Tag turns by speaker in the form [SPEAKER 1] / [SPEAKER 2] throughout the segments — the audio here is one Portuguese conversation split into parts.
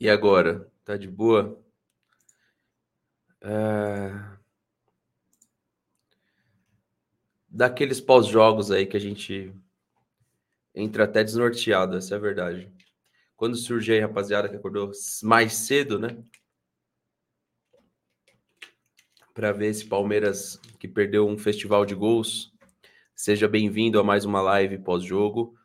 [SPEAKER 1] E agora? Tá de boa? É... Daqueles pós-jogos aí que a gente entra até desnorteado, essa é a verdade. Quando surge aí, rapaziada, que acordou mais cedo, né? Para ver esse Palmeiras que perdeu um festival de gols. Seja bem-vindo a mais uma live pós-jogo.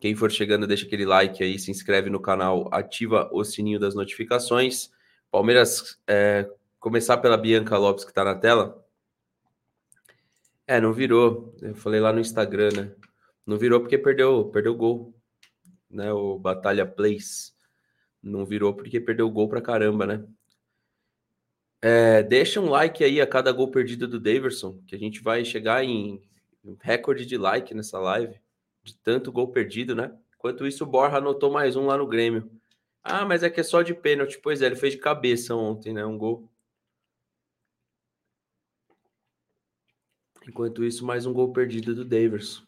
[SPEAKER 1] Quem for chegando, deixa aquele like aí, se inscreve no canal, ativa o sininho das notificações. Palmeiras, é, começar pela Bianca Lopes que está na tela. É, não virou. Eu falei lá no Instagram, né? Não virou porque perdeu, perdeu gol, né? O Batalha Plays não virou porque perdeu o gol pra caramba, né? É, deixa um like aí a cada gol perdido do Daverson, que a gente vai chegar em recorde de like nessa live de tanto gol perdido, né? Enquanto isso, o Borja anotou mais um lá no Grêmio. Ah, mas é que é só de pênalti. Pois é, ele fez de cabeça ontem, né? Um gol. Enquanto isso, mais um gol perdido do Daverson.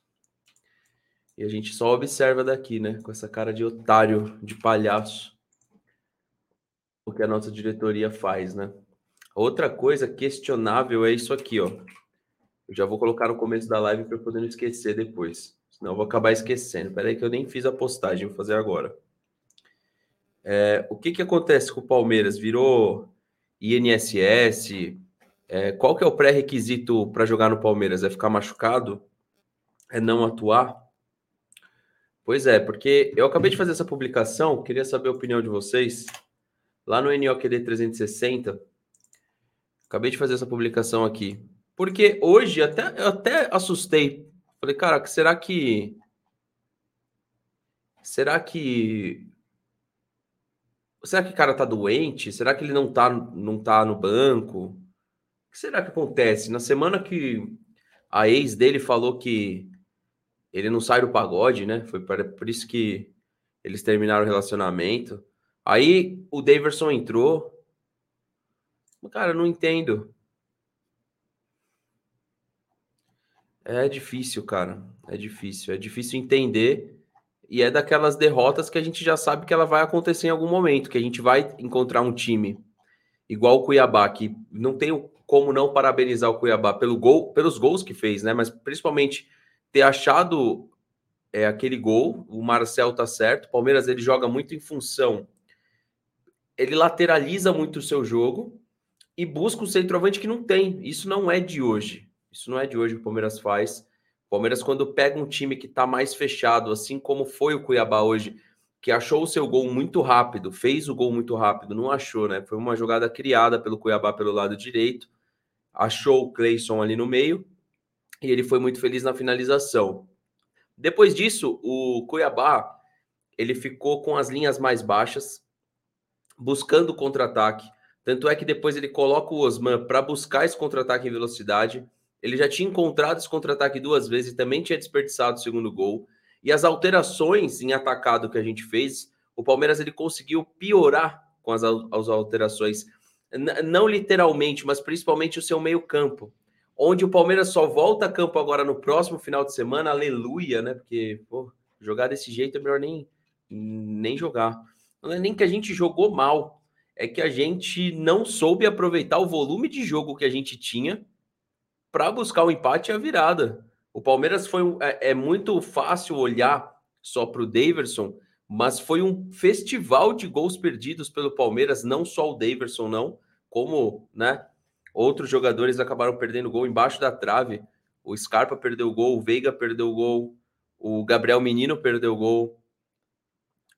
[SPEAKER 1] E a gente só observa daqui, né? Com essa cara de otário, de palhaço. O que a nossa diretoria faz, né? Outra coisa questionável é isso aqui, ó. Eu já vou colocar no começo da live para poder não esquecer depois. Senão eu vou acabar esquecendo. Peraí que eu nem fiz a postagem, vou fazer agora. É, o que, que acontece com o Palmeiras? Virou INSS? É, qual que é o pré-requisito para jogar no Palmeiras? É ficar machucado? É não atuar? Pois é, porque eu acabei de fazer essa publicação, queria saber a opinião de vocês. Lá no NOQD 360, acabei de fazer essa publicação aqui. Porque hoje até, eu até assustei Falei, cara, será que. Será que. Será que o cara tá doente? Será que ele não tá, não tá no banco? O que será que acontece? Na semana que a ex dele falou que ele não sai do pagode, né? Foi por isso que eles terminaram o relacionamento. Aí o Daverson entrou. Cara, eu não entendo. É difícil, cara. É difícil. É difícil entender. E é daquelas derrotas que a gente já sabe que ela vai acontecer em algum momento, que a gente vai encontrar um time igual o Cuiabá, que não tem como não parabenizar o Cuiabá pelo gol, pelos gols que fez, né? Mas principalmente ter achado é, aquele gol. O Marcel tá certo. O Palmeiras ele joga muito em função. Ele lateraliza muito o seu jogo e busca o centroavante que não tem. Isso não é de hoje. Isso não é de hoje que o Palmeiras faz. O Palmeiras, quando pega um time que está mais fechado, assim como foi o Cuiabá hoje, que achou o seu gol muito rápido, fez o gol muito rápido, não achou, né? Foi uma jogada criada pelo Cuiabá pelo lado direito, achou o Cleison ali no meio e ele foi muito feliz na finalização. Depois disso, o Cuiabá ele ficou com as linhas mais baixas, buscando contra-ataque. Tanto é que depois ele coloca o Osman para buscar esse contra-ataque em velocidade. Ele já tinha encontrado esse contra-ataque duas vezes e também tinha desperdiçado o segundo gol. E as alterações em atacado que a gente fez, o Palmeiras ele conseguiu piorar com as, as alterações. N não literalmente, mas principalmente o seu meio-campo. Onde o Palmeiras só volta a campo agora no próximo final de semana, aleluia, né? Porque pô, jogar desse jeito é melhor nem, nem jogar. Não é nem que a gente jogou mal, é que a gente não soube aproveitar o volume de jogo que a gente tinha para buscar o empate e a virada. O Palmeiras foi um, é, é muito fácil olhar só para o Daverson, mas foi um festival de gols perdidos pelo Palmeiras, não só o Daverson, não, como né, outros jogadores acabaram perdendo gol embaixo da trave. O Scarpa perdeu gol, o Veiga perdeu gol, o Gabriel Menino perdeu gol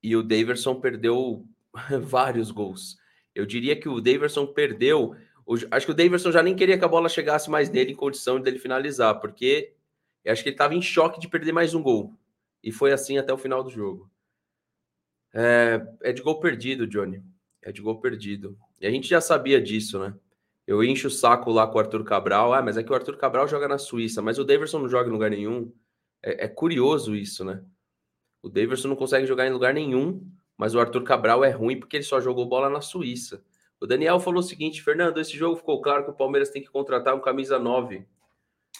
[SPEAKER 1] e o Daverson perdeu vários gols. Eu diria que o Daverson perdeu acho que o Davidson já nem queria que a bola chegasse mais nele em condição dele finalizar, porque acho que ele estava em choque de perder mais um gol. E foi assim até o final do jogo. É, é, de gol perdido, Johnny. É de gol perdido. E a gente já sabia disso, né? Eu encho o saco lá com o Arthur Cabral. Ah, mas é que o Arthur Cabral joga na Suíça, mas o Davidson não joga em lugar nenhum. É, é curioso isso, né? O Davidson não consegue jogar em lugar nenhum, mas o Arthur Cabral é ruim porque ele só jogou bola na Suíça. O Daniel falou o seguinte: Fernando, esse jogo ficou claro que o Palmeiras tem que contratar um camisa 9.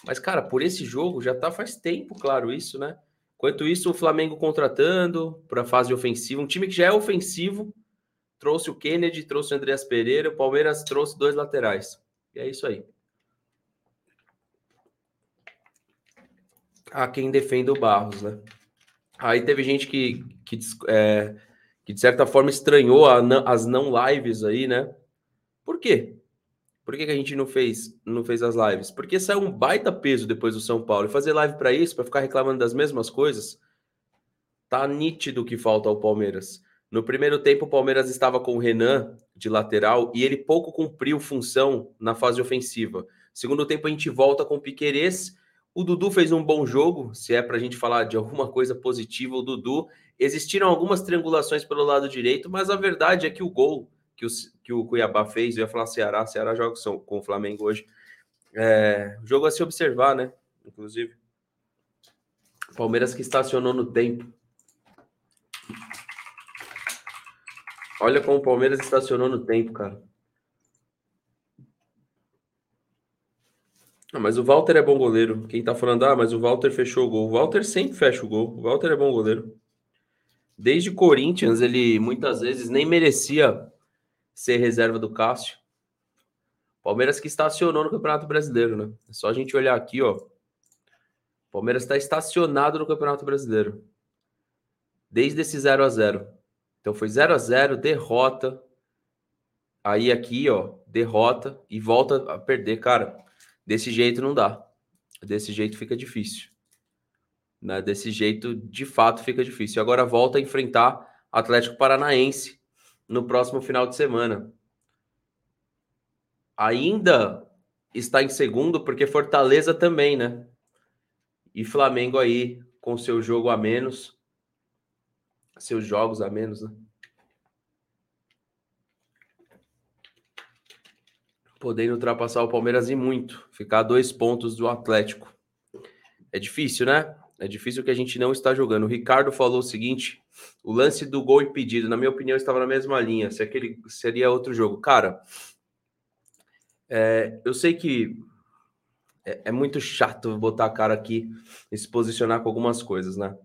[SPEAKER 1] Mas, cara, por esse jogo já tá faz tempo, claro, isso, né? Enquanto isso, o Flamengo contratando para fase ofensiva, um time que já é ofensivo, trouxe o Kennedy, trouxe o Andreas Pereira, o Palmeiras trouxe dois laterais. E é isso aí. Há quem defenda o Barros, né? Aí teve gente que, que, é, que de certa forma estranhou as não lives aí, né? Por quê? Por que, que a gente não fez, não fez as lives? Porque saiu um baita peso depois do São Paulo. E fazer live para isso, para ficar reclamando das mesmas coisas, tá nítido que falta ao Palmeiras. No primeiro tempo, o Palmeiras estava com o Renan de lateral e ele pouco cumpriu função na fase ofensiva. Segundo tempo, a gente volta com o Piquerez. O Dudu fez um bom jogo, se é para a gente falar de alguma coisa positiva, o Dudu. Existiram algumas triangulações pelo lado direito, mas a verdade é que o gol que o, que o Cuiabá fez, eu ia falar Ceará, Ceará joga com o Flamengo hoje. É, jogo a se observar, né? Inclusive. Palmeiras que estacionou no tempo. Olha como o Palmeiras estacionou no tempo, cara. Ah, mas o Walter é bom goleiro. Quem tá falando, ah, mas o Walter fechou o gol. O Walter sempre fecha o gol. O Walter é bom goleiro. Desde Corinthians, ele muitas vezes nem merecia ser reserva do Cássio. Palmeiras que estacionou no Campeonato Brasileiro, né? É só a gente olhar aqui, ó. Palmeiras está estacionado no Campeonato Brasileiro. Desde esse 0 a 0 então foi 0 a 0 derrota. Aí aqui, ó, derrota e volta a perder. Cara, desse jeito não dá. Desse jeito fica difícil. Né? Desse jeito, de fato, fica difícil. Agora volta a enfrentar Atlético Paranaense no próximo final de semana. Ainda está em segundo, porque Fortaleza também, né? E Flamengo aí com seu jogo a menos seus jogos a menos, né? Podendo ultrapassar o Palmeiras e muito, ficar a dois pontos do Atlético. É difícil, né? É difícil que a gente não está jogando. O Ricardo falou o seguinte: o lance do gol impedido, na minha opinião, estava na mesma linha. Se aquele seria outro jogo. Cara, é, eu sei que é, é, muito chato botar a cara aqui e se posicionar com algumas coisas, né?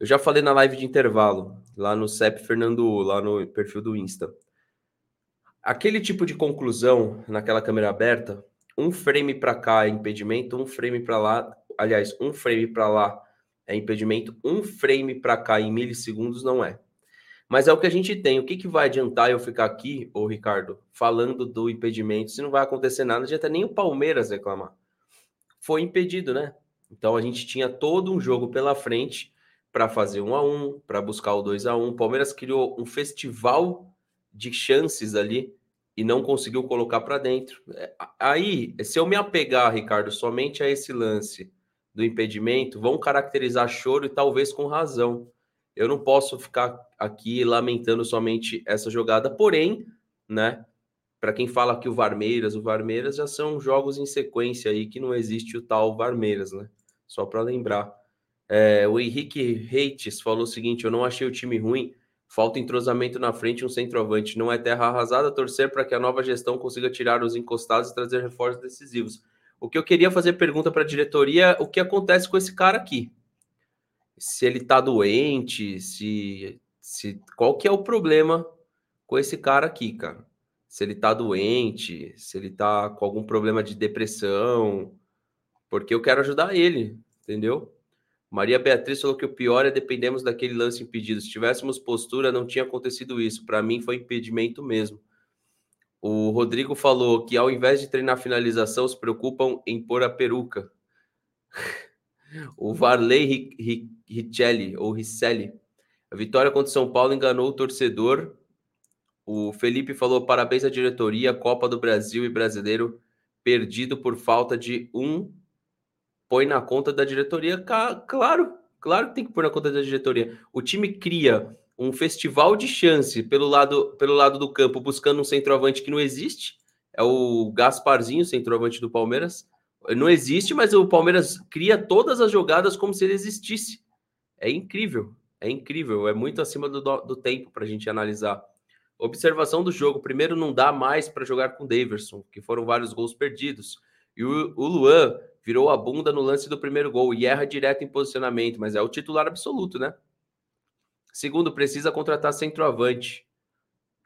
[SPEAKER 1] Eu já falei na live de intervalo, lá no CEP Fernando, lá no perfil do Insta. Aquele tipo de conclusão naquela câmera aberta, um frame para cá é impedimento, um frame para lá, aliás, um frame para lá é impedimento, um frame para cá em milissegundos não é. Mas é o que a gente tem. O que, que vai adiantar eu ficar aqui, ô Ricardo, falando do impedimento, se não vai acontecer nada, não adianta nem o Palmeiras reclamar. Foi impedido, né? Então a gente tinha todo um jogo pela frente para fazer um a um, para buscar o 2 a 1 um. Palmeiras criou um festival de chances ali e não conseguiu colocar para dentro. É, aí, se eu me apegar, Ricardo, somente a esse lance do impedimento, vão caracterizar choro e talvez com razão. Eu não posso ficar aqui lamentando somente essa jogada, porém, né? Para quem fala que o Varmeiras, o Varmeiras já são jogos em sequência aí que não existe o tal Varmeiras, né? Só para lembrar. É, o Henrique Reites falou o seguinte: eu não achei o time ruim, falta entrosamento na frente um centroavante. Não é terra arrasada, torcer para que a nova gestão consiga tirar os encostados e trazer reforços decisivos. O que eu queria fazer pergunta para a diretoria: o que acontece com esse cara aqui? Se ele está doente, se, se qual que é o problema com esse cara aqui, cara? Se ele está doente, se ele está com algum problema de depressão, porque eu quero ajudar ele, entendeu? Maria Beatriz falou que o pior é dependemos daquele lance impedido. Se tivéssemos postura, não tinha acontecido isso. Para mim, foi impedimento mesmo. O Rodrigo falou que ao invés de treinar finalização, se preocupam em pôr a peruca. o Varley Richelli, ou Ricelli. A vitória contra o São Paulo enganou o torcedor. O Felipe falou: parabéns à diretoria, Copa do Brasil e brasileiro perdido por falta de um põe na conta da diretoria, claro, claro que tem que pôr na conta da diretoria. O time cria um festival de chance pelo lado, pelo lado do campo, buscando um centroavante que não existe. É o Gasparzinho, centroavante do Palmeiras. Não existe, mas o Palmeiras cria todas as jogadas como se ele existisse. É incrível, é incrível, é muito acima do, do tempo para a gente analisar. Observação do jogo: primeiro, não dá mais para jogar com o Daverson, que foram vários gols perdidos. E o, o Luan virou a bunda no lance do primeiro gol e erra direto em posicionamento, mas é o titular absoluto, né? Segundo, precisa contratar centroavante.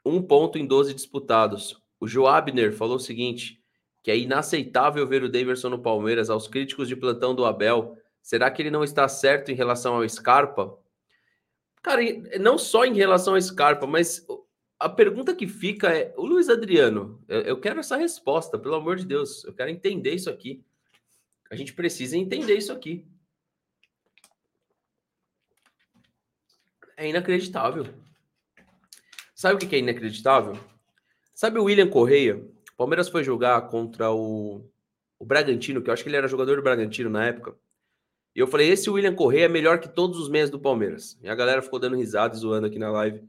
[SPEAKER 1] um ponto em 12 disputados. O Joabner falou o seguinte: que é inaceitável ver o Daverson no Palmeiras. Aos críticos de plantão do Abel, será que ele não está certo em relação ao Scarpa? Cara, não só em relação ao Scarpa, mas a pergunta que fica é: o Luiz Adriano, eu quero essa resposta, pelo amor de Deus, eu quero entender isso aqui. A gente precisa entender isso aqui. É inacreditável. Sabe o que é inacreditável? Sabe o William Correia? O Palmeiras foi jogar contra o, o Bragantino, que eu acho que ele era jogador do Bragantino na época. E eu falei: esse William Correia é melhor que todos os meses do Palmeiras. E a galera ficou dando risada e zoando aqui na live.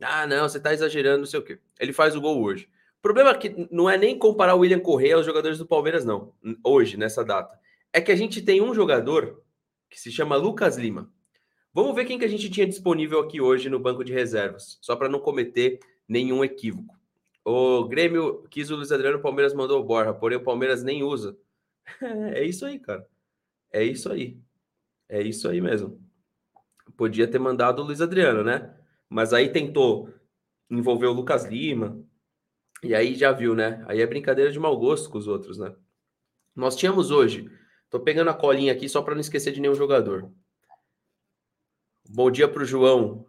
[SPEAKER 1] Ah, não, você tá exagerando, não sei o quê. Ele faz o gol hoje. O problema é que não é nem comparar o William Correia aos jogadores do Palmeiras, não. Hoje, nessa data. É que a gente tem um jogador que se chama Lucas Lima. Vamos ver quem que a gente tinha disponível aqui hoje no banco de reservas, só para não cometer nenhum equívoco. O Grêmio quis o Luiz Adriano, o Palmeiras mandou o Borja, porém o Palmeiras nem usa. é isso aí, cara. É isso aí. É isso aí mesmo. Podia ter mandado o Luiz Adriano, né? Mas aí tentou envolver o Lucas Lima. E aí já viu, né? Aí é brincadeira de mau gosto com os outros, né? Nós tínhamos hoje. Tô pegando a colinha aqui só para não esquecer de nenhum jogador. Bom dia para o João.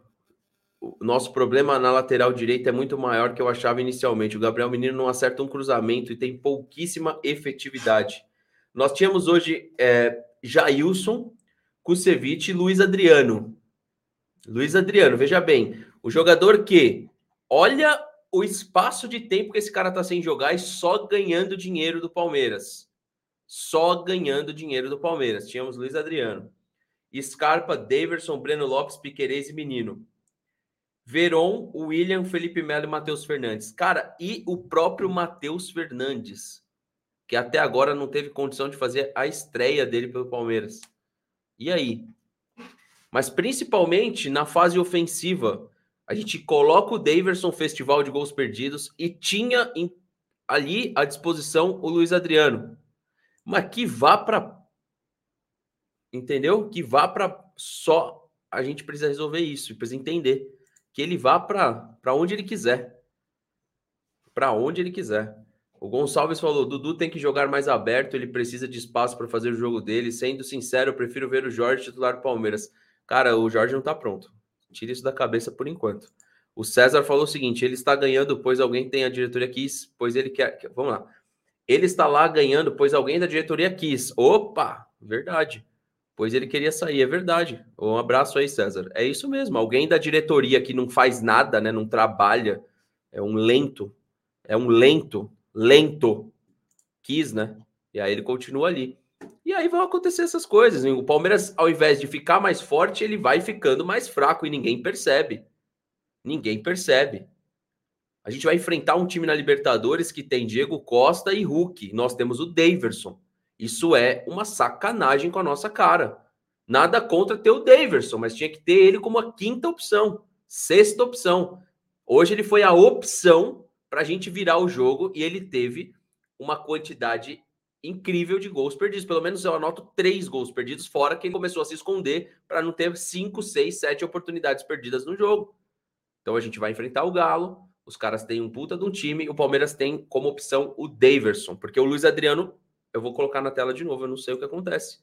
[SPEAKER 1] O nosso problema na lateral direita é muito maior que eu achava inicialmente. O Gabriel Menino não acerta um cruzamento e tem pouquíssima efetividade. Nós tínhamos hoje é, Jailson, Kusevich e Luiz Adriano. Luiz Adriano, veja bem, o jogador que olha o espaço de tempo que esse cara tá sem jogar e só ganhando dinheiro do Palmeiras. Só ganhando dinheiro do Palmeiras. Tínhamos Luiz Adriano. Scarpa, Daverson, Breno Lopes, Piquerez e Menino. Veron, William, Felipe Melo e Matheus Fernandes. Cara, e o próprio Matheus Fernandes, que até agora não teve condição de fazer a estreia dele pelo Palmeiras. E aí? Mas principalmente na fase ofensiva, a gente coloca o Daverson Festival de Gols Perdidos e tinha ali à disposição o Luiz Adriano. Mas que vá para entendeu? Que vá para só a gente precisa resolver isso, precisa entender que ele vá para onde ele quiser. Para onde ele quiser. O Gonçalves falou: Dudu tem que jogar mais aberto, ele precisa de espaço para fazer o jogo dele. Sendo sincero, eu prefiro ver o Jorge titular do Palmeiras. Cara, o Jorge não está pronto. Tira isso da cabeça por enquanto. O César falou o seguinte: ele está ganhando, pois alguém tem a diretoria quis, pois ele quer. Vamos lá. Ele está lá ganhando, pois alguém da diretoria quis. Opa, verdade pois ele queria sair, é verdade. Um abraço aí, César. É isso mesmo. Alguém da diretoria que não faz nada, né, não trabalha, é um lento, é um lento, lento, quis, né? E aí ele continua ali. E aí vão acontecer essas coisas. O Palmeiras, ao invés de ficar mais forte, ele vai ficando mais fraco e ninguém percebe. Ninguém percebe. A gente vai enfrentar um time na Libertadores que tem Diego Costa e Hulk. Nós temos o Daverson. Isso é uma sacanagem com a nossa cara. Nada contra ter o Daverson, mas tinha que ter ele como a quinta opção, sexta opção. Hoje ele foi a opção para a gente virar o jogo e ele teve uma quantidade incrível de gols perdidos. Pelo menos eu anoto três gols perdidos, fora que ele começou a se esconder para não ter cinco, seis, sete oportunidades perdidas no jogo. Então a gente vai enfrentar o Galo. Os caras têm um puta de um time. O Palmeiras tem como opção o Daverson, porque o Luiz Adriano eu vou colocar na tela de novo, eu não sei o que acontece.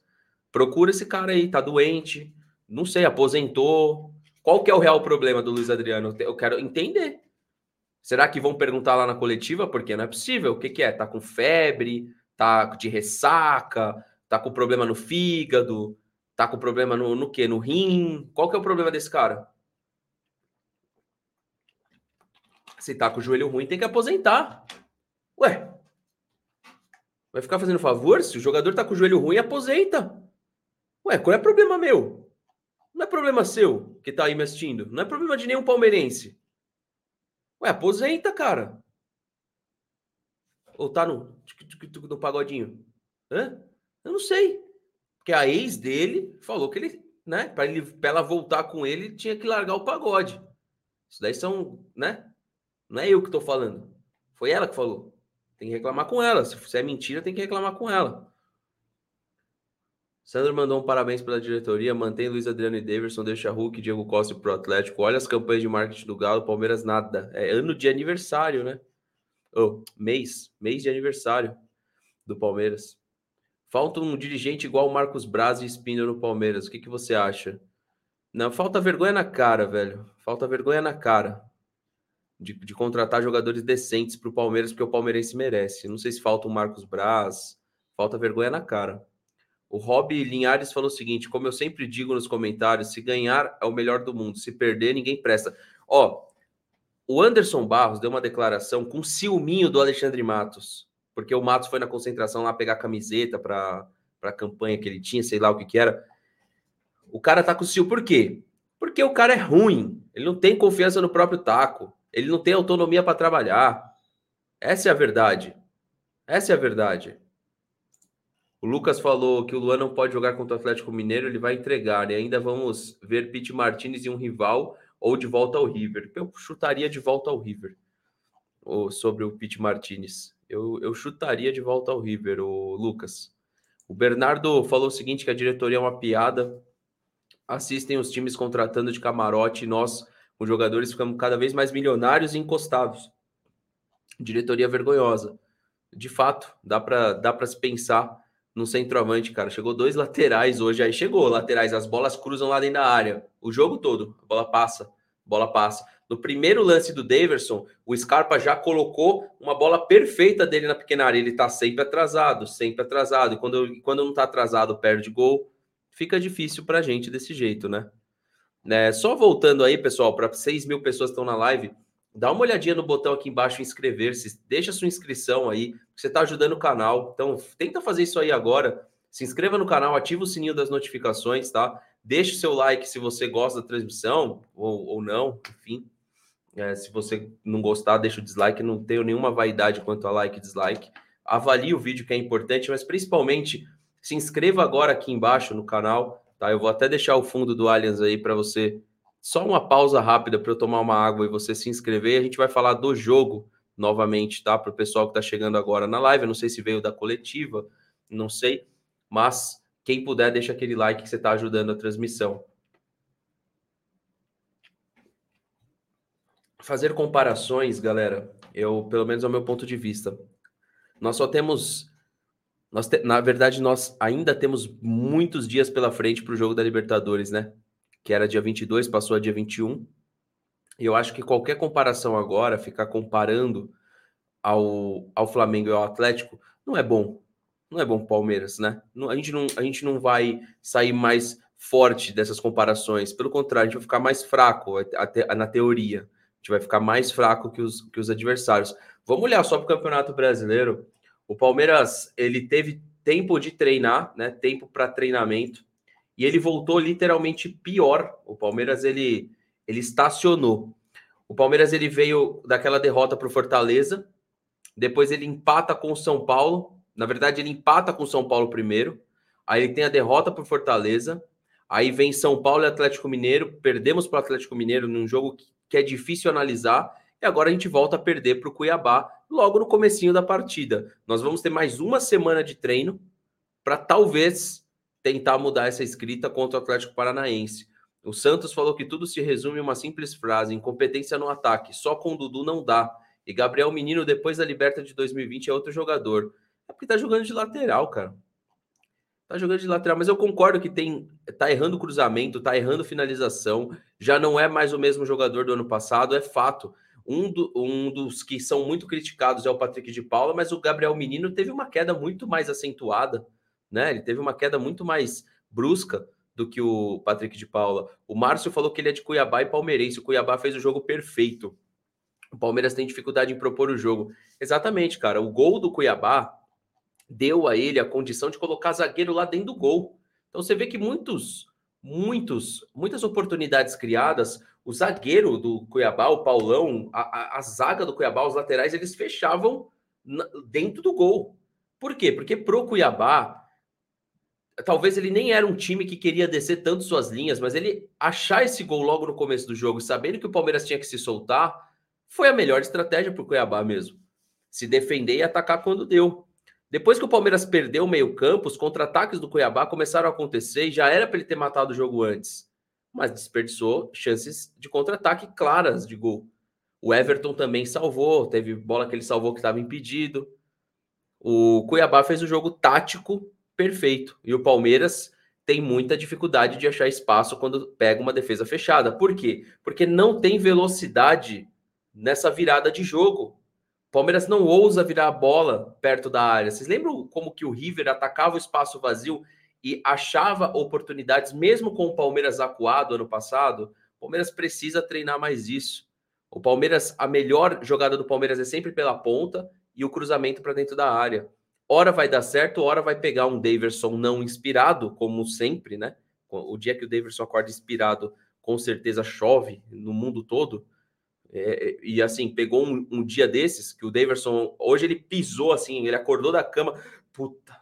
[SPEAKER 1] Procura esse cara aí, tá doente, não sei, aposentou. Qual que é o real problema do Luiz Adriano? Eu quero entender. Será que vão perguntar lá na coletiva? Porque não é possível. O que, que é? Tá com febre? Tá de ressaca? Tá com problema no fígado? Tá com problema no, no quê? No rim? Qual que é o problema desse cara? Se tá com o joelho ruim, tem que aposentar. Ué, Vai ficar fazendo favor? Se o jogador tá com o joelho ruim, aposenta. Ué, qual é o problema meu? Não é problema seu que tá aí me assistindo. Não é problema de nenhum palmeirense. Ué, aposenta, cara. Ou tá no, no pagodinho? Hã? Eu não sei. Porque a ex dele falou que ele, né, para ele, pra ela voltar com ele, tinha que largar o pagode. Isso daí são, né? Não é eu que tô falando. Foi ela que falou. Tem que reclamar com ela. Se é mentira, tem que reclamar com ela. Sandro mandou um parabéns pela diretoria. Mantém Luiz Adriano e Davidson, deixa Hulk, Diego Costa pro Atlético. Olha as campanhas de marketing do Galo, Palmeiras nada. É ano de aniversário, né? Oh, mês, mês de aniversário do Palmeiras. Falta um dirigente igual o Marcos Braz e Espino no Palmeiras. O que, que você acha? Não, falta vergonha na cara, velho. Falta vergonha na cara de, de contratar jogadores decentes para o Palmeiras, porque o palmeirense merece. Não sei se falta o Marcos Braz, falta vergonha na cara. O Rob Linhares falou o seguinte: como eu sempre digo nos comentários, se ganhar é o melhor do mundo, se perder, ninguém presta. Ó, o Anderson Barros deu uma declaração com ciúminho do Alexandre Matos porque o Matos foi na concentração lá pegar camiseta para a campanha que ele tinha, sei lá o que que era. O cara tá com Sil por quê? Porque o cara é ruim, ele não tem confiança no próprio taco, ele não tem autonomia para trabalhar. Essa é a verdade. Essa é a verdade. O Lucas falou que o Luan não pode jogar contra o Atlético Mineiro, ele vai entregar. E ainda vamos ver Pete Martinez e um rival ou de volta ao River. Eu chutaria de volta ao River. Ou sobre o Pete Martinez eu, eu chutaria de volta ao River, o Lucas. O Bernardo falou o seguinte: que a diretoria é uma piada. Assistem os times contratando de camarote e nós, os jogadores, ficamos cada vez mais milionários e encostados. Diretoria vergonhosa. De fato, dá para dá se pensar no centroavante, cara. Chegou dois laterais hoje, aí chegou laterais, as bolas cruzam lá dentro da área. O jogo todo, a bola passa, a bola passa. No primeiro lance do Daverson, o Scarpa já colocou uma bola perfeita dele na pequena área. Ele tá sempre atrasado, sempre atrasado. E quando, quando não tá atrasado, perde gol. Fica difícil pra gente desse jeito, né? É, só voltando aí, pessoal, para 6 mil pessoas que estão na live, dá uma olhadinha no botão aqui embaixo inscrever-se, deixa sua inscrição aí, você está ajudando o canal. Então, tenta fazer isso aí agora. Se inscreva no canal, ativa o sininho das notificações, tá? Deixe seu like se você gosta da transmissão ou, ou não, enfim. É, se você não gostar, deixa o dislike. Não tenho nenhuma vaidade quanto a like e dislike. Avalie o vídeo que é importante, mas principalmente se inscreva agora aqui embaixo no canal. Tá? Eu vou até deixar o fundo do Allianz aí para você. Só uma pausa rápida para eu tomar uma água e você se inscrever. A gente vai falar do jogo novamente, tá? Para o pessoal que está chegando agora na live. Eu não sei se veio da coletiva, não sei. Mas quem puder, deixa aquele like que você está ajudando a transmissão. fazer comparações, galera, eu, pelo menos é o meu ponto de vista, nós só temos. Nós te, na verdade, nós ainda temos muitos dias pela frente para o jogo da Libertadores, né? Que era dia 22, passou a dia 21. E eu acho que qualquer comparação agora, ficar comparando ao, ao Flamengo e ao Atlético, não é bom. Não é bom Palmeiras, né? Não, a, gente não, a gente não vai sair mais forte dessas comparações. Pelo contrário, a gente vai ficar mais fraco até, na teoria gente vai ficar mais fraco que os, que os adversários. Vamos olhar só para o Campeonato Brasileiro. O Palmeiras ele teve tempo de treinar, né? Tempo para treinamento e ele voltou literalmente pior. O Palmeiras ele ele estacionou. O Palmeiras ele veio daquela derrota para o Fortaleza, depois ele empata com o São Paulo. Na verdade, ele empata com o São Paulo primeiro. Aí ele tem a derrota para o Fortaleza. Aí vem São Paulo e Atlético Mineiro. Perdemos para o Atlético Mineiro num jogo que que é difícil analisar, e agora a gente volta a perder para o Cuiabá logo no comecinho da partida. Nós vamos ter mais uma semana de treino para talvez tentar mudar essa escrita contra o Atlético Paranaense. O Santos falou que tudo se resume em uma simples frase: incompetência no ataque. Só com Dudu não dá. E Gabriel Menino, depois da Liberta de 2020, é outro jogador. É porque tá jogando de lateral, cara. Tá jogando de lateral, mas eu concordo que tem tá errando cruzamento, tá errando finalização, já não é mais o mesmo jogador do ano passado, é fato. Um, do, um dos que são muito criticados é o Patrick de Paula, mas o Gabriel Menino teve uma queda muito mais acentuada, né? Ele teve uma queda muito mais brusca do que o Patrick de Paula. O Márcio falou que ele é de Cuiabá e palmeirense. O Cuiabá fez o jogo perfeito. O Palmeiras tem dificuldade em propor o jogo. Exatamente, cara. O gol do Cuiabá deu a ele a condição de colocar zagueiro lá dentro do gol. Então você vê que muitos, muitos, muitas oportunidades criadas, o zagueiro do Cuiabá, o Paulão, a, a, a zaga do Cuiabá, os laterais, eles fechavam na, dentro do gol. Por quê? Porque pro Cuiabá, talvez ele nem era um time que queria descer tanto suas linhas, mas ele achar esse gol logo no começo do jogo, sabendo que o Palmeiras tinha que se soltar, foi a melhor estratégia para o Cuiabá mesmo. Se defender e atacar quando deu. Depois que o Palmeiras perdeu o meio-campo, os contra-ataques do Cuiabá começaram a acontecer e já era para ele ter matado o jogo antes. Mas desperdiçou chances de contra-ataque claras de gol. O Everton também salvou, teve bola que ele salvou que estava impedido. O Cuiabá fez o jogo tático perfeito. E o Palmeiras tem muita dificuldade de achar espaço quando pega uma defesa fechada. Por quê? Porque não tem velocidade nessa virada de jogo. Palmeiras não ousa virar a bola perto da área. Vocês lembram como que o River atacava o espaço vazio e achava oportunidades, mesmo com o Palmeiras acuado ano passado? O Palmeiras precisa treinar mais isso. O Palmeiras, a melhor jogada do Palmeiras é sempre pela ponta e o cruzamento para dentro da área. Hora vai dar certo, hora vai pegar um Daverson não inspirado, como sempre, né? O dia que o Daverson acorda inspirado, com certeza chove no mundo todo. É, e assim, pegou um, um, dia desses que o Daverson, hoje ele pisou assim, ele acordou da cama. Puta,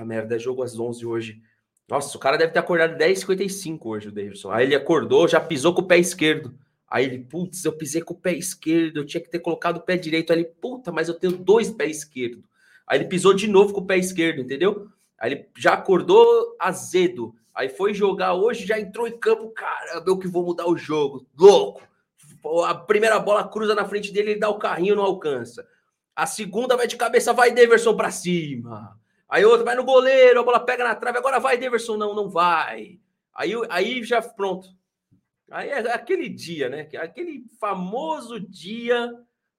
[SPEAKER 1] puta merda, é jogo às 11 hoje. Nossa, o cara deve ter acordado 10h55 hoje, o Daverson. Aí ele acordou, já pisou com o pé esquerdo. Aí ele, putz, eu pisei com o pé esquerdo, eu tinha que ter colocado o pé direito. Aí ele, puta, mas eu tenho dois pés esquerdos. Aí ele pisou de novo com o pé esquerdo, entendeu? Aí ele já acordou azedo. Aí foi jogar hoje, já entrou em campo. Caramba, eu que vou mudar o jogo. Louco a primeira bola cruza na frente dele, ele dá o carrinho, não alcança. A segunda vai de cabeça, vai Deverson para cima. Aí outra vai no goleiro, a bola pega na trave, agora vai Deverson, não, não vai. Aí, aí já pronto. Aí é aquele dia, né? Aquele famoso dia.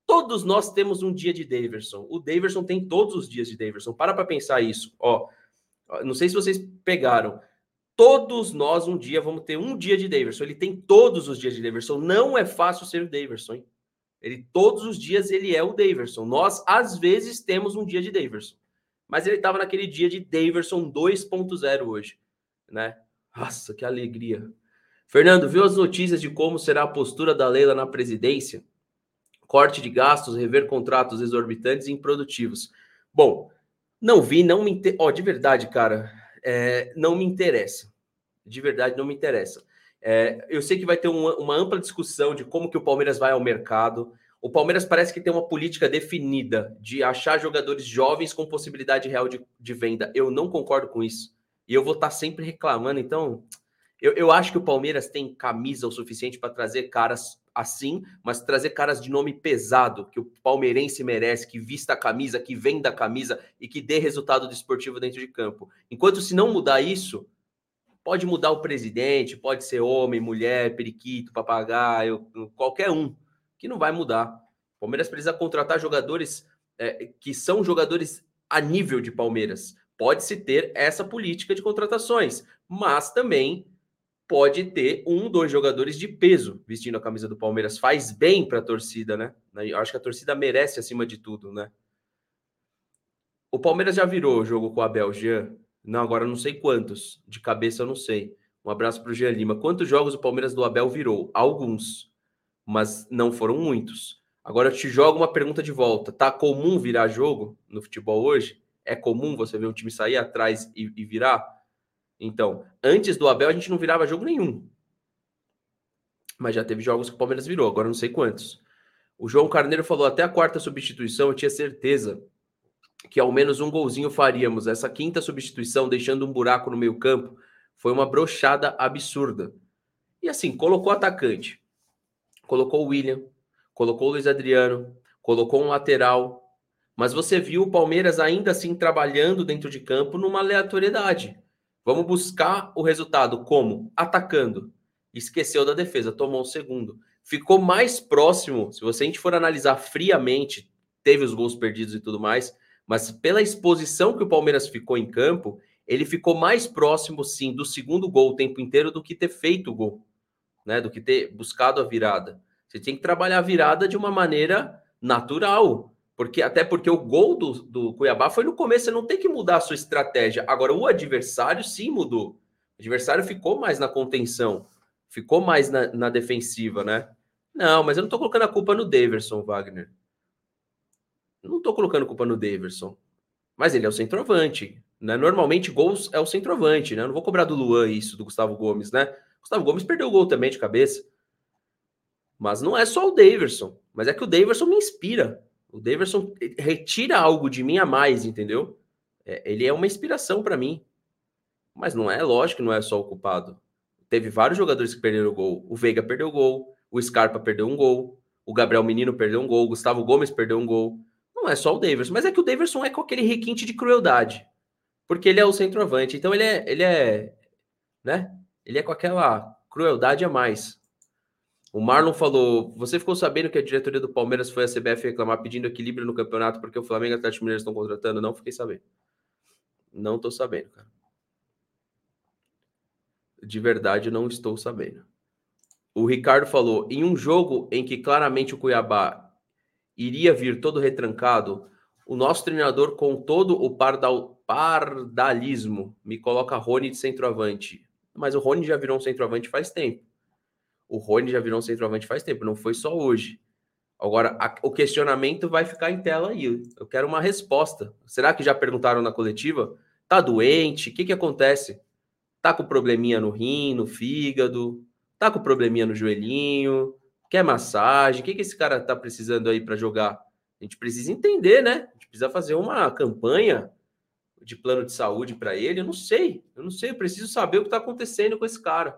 [SPEAKER 1] Todos nós temos um dia de Daverson. O Daverson tem todos os dias de Daverson. Para para pensar isso. Ó, não sei se vocês pegaram. Todos nós um dia vamos ter um dia de Daverson. Ele tem todos os dias de Daverson. Não é fácil ser o Daverson. Hein? Ele todos os dias ele é o Daverson. Nós às vezes temos um dia de Daverson. Mas ele estava naquele dia de Daverson 2.0 hoje, né? Nossa, que alegria. Fernando, viu as notícias de como será a postura da Leila na presidência? Corte de gastos, rever contratos exorbitantes e improdutivos. Bom, não vi, não me. Ó, oh, de verdade, cara, é, não me interessa de verdade não me interessa. É, eu sei que vai ter uma, uma, ampla discussão de como que o Palmeiras vai ao mercado. O Palmeiras parece que tem uma política definida de achar jogadores jovens com possibilidade real de, de venda. Eu não concordo com isso. E eu vou estar sempre reclamando. Então, eu, eu acho que o Palmeiras tem camisa o suficiente para trazer caras assim, mas trazer caras de nome pesado, que o palmeirense merece, que vista a camisa, que venda a camisa e que dê resultado desportivo dentro de campo. Enquanto se não mudar isso, Pode mudar o presidente, pode ser homem, mulher, periquito, papagaio, qualquer um, que não vai mudar. O Palmeiras precisa contratar jogadores é, que são jogadores a nível de Palmeiras. Pode-se ter essa política de contratações, mas também pode ter um, dois jogadores de peso vestindo a camisa do Palmeiras. Faz bem para a torcida, né? Eu acho que a torcida merece acima de tudo, né? O Palmeiras já virou o jogo com o Abel Jean. Não, agora não sei quantos. De cabeça eu não sei. Um abraço para o Jean Lima. Quantos jogos o Palmeiras do Abel virou? Alguns, mas não foram muitos. Agora eu te jogo uma pergunta de volta. Tá comum virar jogo no futebol hoje? É comum você ver um time sair atrás e, e virar? Então, antes do Abel a gente não virava jogo nenhum. Mas já teve jogos que o Palmeiras virou, agora não sei quantos. O João Carneiro falou até a quarta substituição, eu tinha certeza que ao menos um golzinho faríamos. Essa quinta substituição, deixando um buraco no meio campo, foi uma brochada absurda. E assim, colocou atacante, colocou o William, colocou o Luiz Adriano, colocou um lateral, mas você viu o Palmeiras ainda assim trabalhando dentro de campo numa aleatoriedade. Vamos buscar o resultado como? Atacando. Esqueceu da defesa, tomou o segundo. Ficou mais próximo, se você a gente for analisar friamente, teve os gols perdidos e tudo mais, mas pela exposição que o Palmeiras ficou em campo, ele ficou mais próximo, sim, do segundo gol o tempo inteiro do que ter feito o gol, né? Do que ter buscado a virada. Você tem que trabalhar a virada de uma maneira natural, porque até porque o gol do, do Cuiabá foi no começo, você não tem que mudar a sua estratégia. Agora, o adversário sim mudou. O adversário ficou mais na contenção, ficou mais na, na defensiva, né? Não, mas eu não tô colocando a culpa no Daverson, Wagner. Não estou colocando culpa no Daverson, mas ele é o centroavante. Né? Normalmente, gols é o centroavante, né? Eu não vou cobrar do Luan isso, do Gustavo Gomes, né? Gustavo Gomes perdeu o gol também de cabeça. Mas não é só o Daverson, mas é que o Daverson me inspira. O Daverson retira algo de mim a mais, entendeu? É, ele é uma inspiração para mim. Mas não é lógico não é só o culpado. Teve vários jogadores que perderam o gol. O Veiga perdeu o gol, o Scarpa perdeu um gol, o Gabriel Menino perdeu um gol, o Gustavo Gomes perdeu um gol. Não é só o Daverson, mas é que o Daverson é com aquele requinte de crueldade. Porque ele é o centroavante. Então ele é, ele é, né? Ele é com aquela crueldade a mais. O Marlon falou: Você ficou sabendo que a diretoria do Palmeiras foi à CBF reclamar pedindo equilíbrio no campeonato porque o Flamengo e o Atlético Mineiro estão contratando? Não fiquei sabendo. Não estou sabendo, cara. De verdade, não estou sabendo. O Ricardo falou: em um jogo em que claramente o Cuiabá iria vir todo retrancado, o nosso treinador, com todo o pardal, pardalismo, me coloca Rony de centroavante. Mas o Rony já virou um centroavante faz tempo. O Rony já virou um centroavante faz tempo, não foi só hoje. Agora, a, o questionamento vai ficar em tela aí. Eu quero uma resposta. Será que já perguntaram na coletiva? Tá doente? O que, que acontece? Tá com probleminha no rim, no fígado? Tá com probleminha no joelhinho? Quer massagem? O que, que esse cara tá precisando aí para jogar? A gente precisa entender, né? A gente precisa fazer uma campanha de plano de saúde para ele. Eu não sei. Eu não sei. Eu preciso saber o que está acontecendo com esse cara.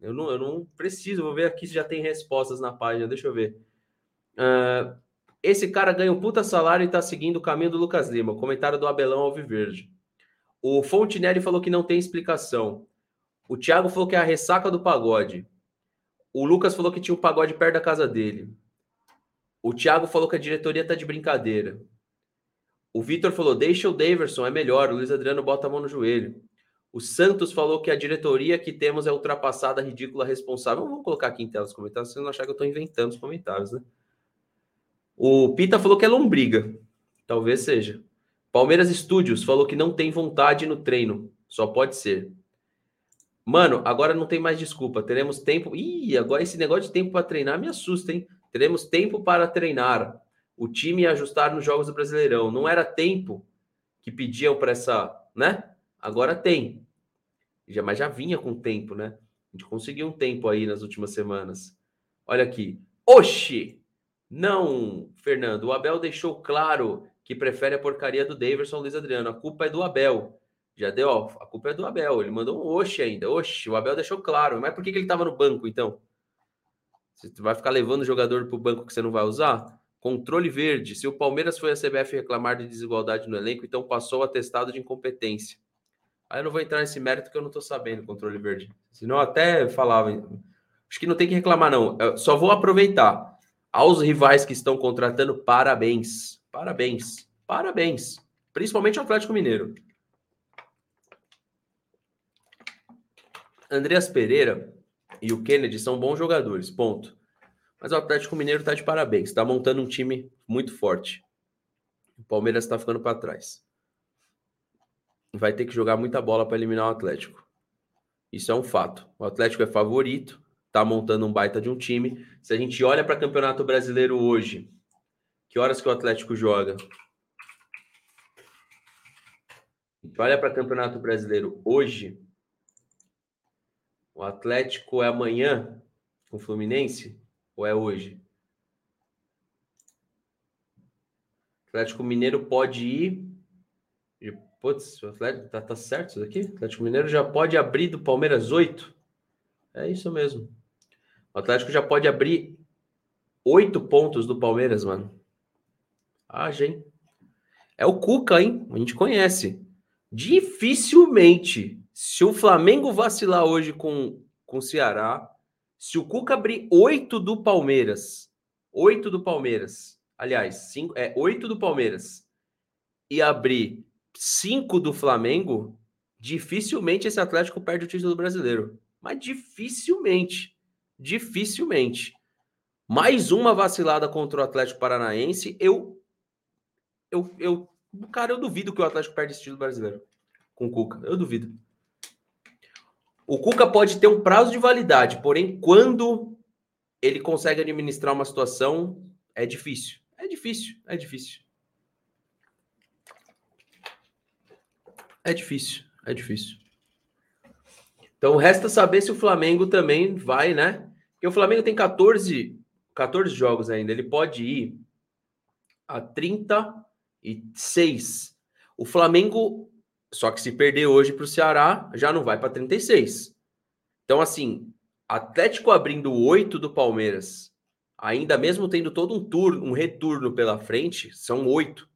[SPEAKER 1] Eu não, eu não preciso, vou ver aqui se já tem respostas na página, deixa eu ver. Uh, esse cara ganha um puta salário e tá seguindo o caminho do Lucas Lima. Comentário do Abelão Alviverde. O Fontinelli falou que não tem explicação. O Thiago falou que é a ressaca do pagode. O Lucas falou que tinha um pagode perto da casa dele. O Thiago falou que a diretoria tá de brincadeira. O Vitor falou: deixa o Daverson, é melhor. O Luiz Adriano bota a mão no joelho. O Santos falou que a diretoria que temos é ultrapassada, ridícula, responsável. Vamos colocar aqui em tela os comentários, vocês não achar que eu estou inventando os comentários, né? O Pita falou que é lombriga. Talvez seja. Palmeiras Studios falou que não tem vontade no treino. Só pode ser. Mano, agora não tem mais desculpa. Teremos tempo. Ih, agora esse negócio de tempo para treinar me assusta, hein? Teremos tempo para treinar. O time ajustar nos jogos do Brasileirão. Não era tempo que pediam para essa, né? Agora tem já, mas já vinha com tempo, né? A gente conseguiu um tempo aí nas últimas semanas. Olha aqui. Oxi! Não, Fernando. O Abel deixou claro que prefere a porcaria do Daverson Luiz Adriano. A culpa é do Abel. Já deu, ó, a culpa é do Abel. Ele mandou um oxe ainda. Oxe, o Abel deixou claro. Mas por que, que ele estava no banco, então? Você vai ficar levando o jogador para o banco que você não vai usar? Controle verde. Se o Palmeiras foi a CBF reclamar de desigualdade no elenco, então passou o atestado de incompetência. Aí eu não vou entrar nesse mérito que eu não estou sabendo, controle verde. Senão até falava. Acho que não tem que reclamar, não. Eu só vou aproveitar. Aos rivais que estão contratando, parabéns. Parabéns. Parabéns. Principalmente o Atlético Mineiro. Andreas Pereira e o Kennedy são bons jogadores, ponto. Mas o Atlético Mineiro está de parabéns. Está montando um time muito forte. O Palmeiras está ficando para trás vai ter que jogar muita bola para eliminar o Atlético. Isso é um fato. O Atlético é favorito, tá montando um baita de um time. Se a gente olha para o Campeonato Brasileiro hoje, que horas que o Atlético joga? Olha para o Campeonato Brasileiro hoje, o Atlético é amanhã com o Fluminense ou é hoje? Atlético Mineiro pode ir Putz, o Atlético tá, tá certo isso daqui? O Atlético Mineiro já pode abrir do Palmeiras 8? É isso mesmo. O Atlético já pode abrir oito pontos do Palmeiras, mano. Ah, gente. É o Cuca, hein? A gente conhece. Dificilmente, se o Flamengo vacilar hoje com, com o Ceará, se o Cuca abrir oito do Palmeiras, oito do Palmeiras, aliás, cinco, é oito do Palmeiras, e abrir 5 do Flamengo, dificilmente esse Atlético perde o título brasileiro. Mas dificilmente. Dificilmente. Mais uma vacilada contra o Atlético Paranaense. Eu. Eu. eu cara, eu duvido que o Atlético perde esse título brasileiro. Com o Cuca. Eu duvido. O Cuca pode ter um prazo de validade, porém, quando ele consegue administrar uma situação, é difícil. É difícil, é difícil. É difícil, é difícil. Então resta saber se o Flamengo também vai, né? Porque o Flamengo tem 14, 14 jogos ainda, ele pode ir a 36. O Flamengo, só que se perder hoje para o Ceará, já não vai para 36. Então, assim, Atlético abrindo oito do Palmeiras, ainda mesmo tendo todo um turno, um retorno pela frente, são oito.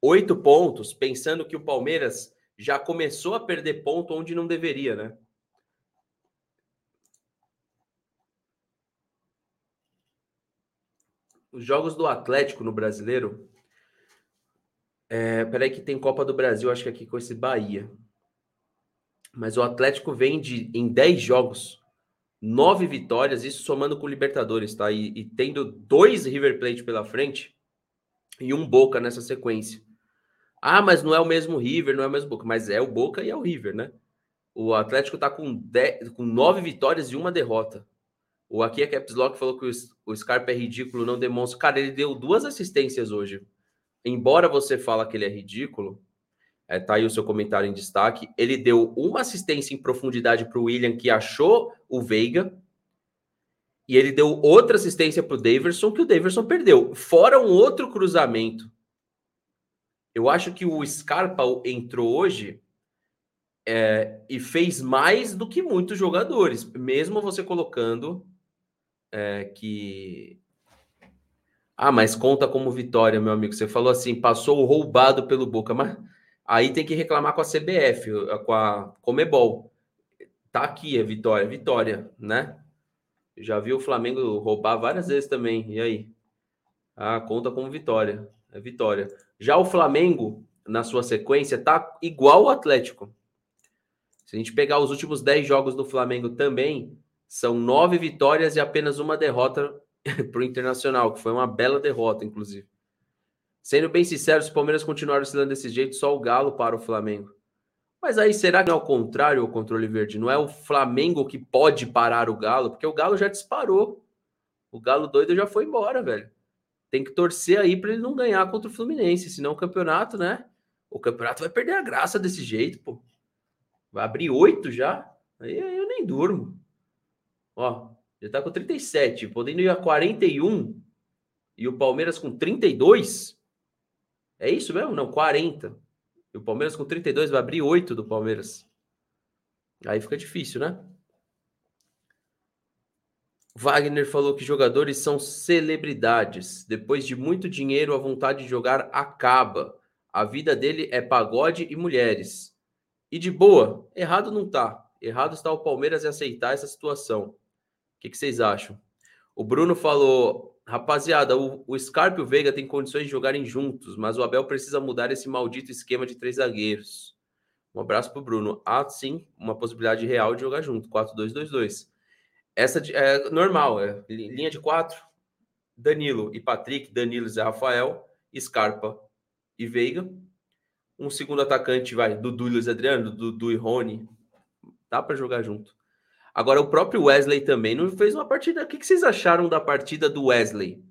[SPEAKER 1] Oito pontos, pensando que o Palmeiras já começou a perder ponto onde não deveria, né? Os jogos do Atlético no brasileiro. É, peraí, que tem Copa do Brasil, acho que aqui com esse Bahia. Mas o Atlético vem de, em 10 jogos, nove vitórias, isso somando com o Libertadores, tá? E, e, tendo dois River Plate pela frente e um Boca nessa sequência. Ah, mas não é o mesmo River, não é o mesmo Boca, mas é o Boca e é o River, né? O Atlético tá com, dez, com nove vitórias e uma derrota. O aqui a Caps Lock falou que o, o Scarpa é ridículo, não demonstra. Cara, ele deu duas assistências hoje. Embora você fala que ele é ridículo, é, tá aí o seu comentário em destaque. Ele deu uma assistência em profundidade para o William, que achou o Veiga. E ele deu outra assistência para o Daverson, que o Daverson perdeu. Fora um outro cruzamento. Eu acho que o Scarpa entrou hoje é, e fez mais do que muitos jogadores, mesmo você colocando é, que. Ah, mas conta como vitória, meu amigo. Você falou assim, passou roubado pelo Boca, mas aí tem que reclamar com a CBF, com a Comebol. Tá aqui, é vitória, vitória, né? Já vi o Flamengo roubar várias vezes também. E aí? Ah, conta como vitória. É vitória. Já o Flamengo, na sua sequência, tá igual o Atlético. Se a gente pegar os últimos 10 jogos do Flamengo também, são nove vitórias e apenas uma derrota para o Internacional, que foi uma bela derrota, inclusive. Sendo bem sincero, se o Palmeiras continuar oscilando desse jeito, só o Galo para o Flamengo. Mas aí, será que não é o contrário o controle verde? Não é o Flamengo que pode parar o Galo? Porque o Galo já disparou. O Galo doido já foi embora, velho. Tem que torcer aí para ele não ganhar contra o Fluminense. Senão o campeonato, né? O campeonato vai perder a graça desse jeito, pô. Vai abrir oito já. Aí eu nem durmo. Ó, já tá com 37, podendo ir a 41 e o Palmeiras com 32. É isso mesmo? Não, 40. E o Palmeiras com 32 vai abrir 8 do Palmeiras. Aí fica difícil, né? Wagner falou que jogadores são celebridades. Depois de muito dinheiro, a vontade de jogar acaba. A vida dele é pagode e mulheres. E de boa, errado não tá. Errado está o Palmeiras em aceitar essa situação que, que vocês acham? O Bruno falou, rapaziada, o, o Scarpa e o Veiga têm condições de jogarem juntos, mas o Abel precisa mudar esse maldito esquema de três zagueiros. Um abraço pro Bruno. Há sim uma possibilidade real de jogar junto, 4-2-2-2. Essa é normal, é linha de quatro. Danilo e Patrick, Danilo e Zé Rafael, Scarpa e Veiga. Um segundo atacante vai, Dudu e Luiz Adriano, Dudu e Rony. Dá para jogar junto. Agora, o próprio Wesley também não fez uma partida. O que vocês acharam da partida do Wesley